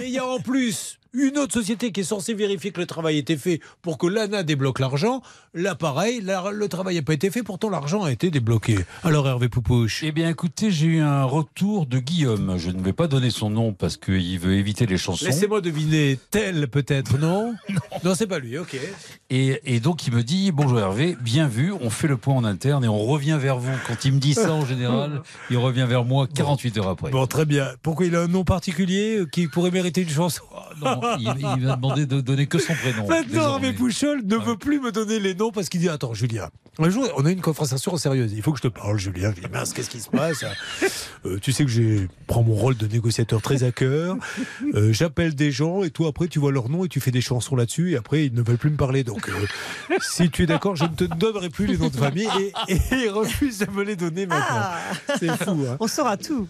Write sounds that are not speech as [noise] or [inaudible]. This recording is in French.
Et il y a en plus une autre société qui est censée vérifier que le travail a été fait pour que l'ANA débloque l'argent. Là, pareil, le travail n'a pas été fait, pourtant l'argent a été débloqué. Alors, Hervé Poupouche Eh bien, écoutez, j'ai eu un retour de Guillaume. Je ne vais pas donner son nom parce qu'il veut éviter les chansons. Laissez-moi deviner, tel peut-être, [laughs] non? Non, c'est pas lui, ok. Et, et donc, il me dit Bonjour Hervé, bien vu, on fait le point en interne et on revient vers vous. Quand il me dit ça, en général, il revient vers moi 48 heures après. Bon, très bien. Pourquoi il a un nom particulier euh, qui pourrait mériter une chanson? Non, il, il m'a demandé de donner que son prénom. Maintenant. Hervé Pouchol ne veut plus me donner les noms parce qu'il dit Attends, Julien, un jour, on a une conversation sérieuse. Il faut que je te parle, Julien. Je dis Mince, qu'est-ce qui se passe Euh, Tu sais que je prends mon rôle de négociateur très à cœur. Euh, J'appelle des gens et toi, après, tu vois leur nom et tu fais des chansons là-dessus. Et après, ils ne veulent plus me parler. Donc, euh, si tu es d'accord, je ne te donnerai plus les noms de famille. Et, et il refuse de me les donner maintenant. Ah. C'est fou. Hein On saura tout.